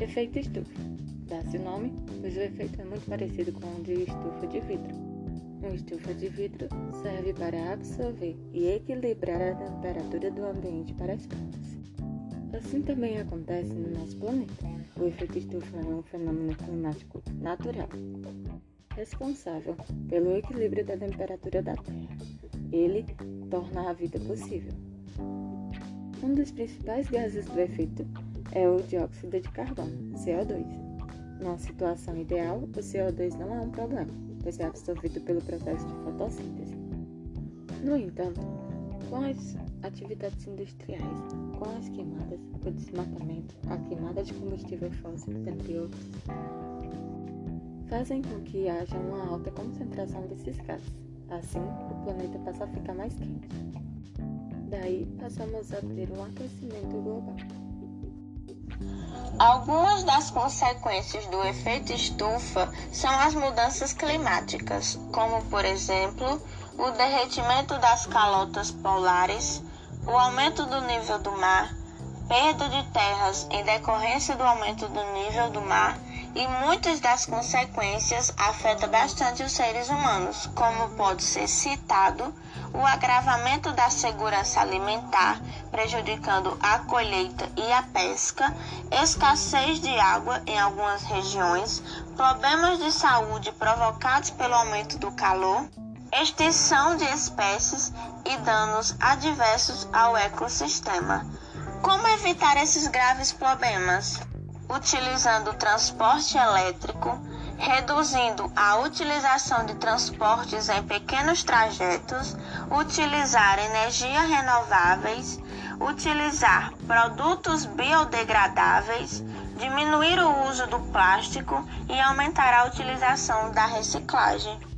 Efeito estufa. Dá-se o nome, pois o efeito é muito parecido com o de estufa de vidro. Uma estufa de vidro serve para absorver e equilibrar a temperatura do ambiente para as plantas. Assim também acontece no nosso planeta. O efeito estufa é um fenômeno climático natural, responsável pelo equilíbrio da temperatura da Terra. Ele torna a vida possível. Um dos principais gases do efeito é o dióxido de carbono, CO2. Numa situação ideal, o CO2 não é um problema, pois é absorvido pelo processo de fotossíntese. No entanto, com as atividades industriais, com as queimadas, o desmatamento, a queimada de combustível fóssil, entre outros, fazem com que haja uma alta concentração desses gases. Assim, o planeta passa a ficar mais quente. Daí, passamos a ter um aquecimento global. Algumas das consequências do efeito estufa são as mudanças climáticas, como, por exemplo, o derretimento das calotas polares, o aumento do nível do mar, perda de terras em decorrência do aumento do nível do mar e muitas das consequências afetam bastante os seres humanos, como pode ser citado o agravamento da segurança alimentar, prejudicando a colheita e a pesca, escassez de água em algumas regiões, problemas de saúde provocados pelo aumento do calor, extinção de espécies e danos adversos ao ecossistema. Como evitar esses graves problemas? Utilizando transporte elétrico, reduzindo a utilização de transportes em pequenos trajetos, utilizar energias renováveis, utilizar produtos biodegradáveis, diminuir o uso do plástico e aumentar a utilização da reciclagem.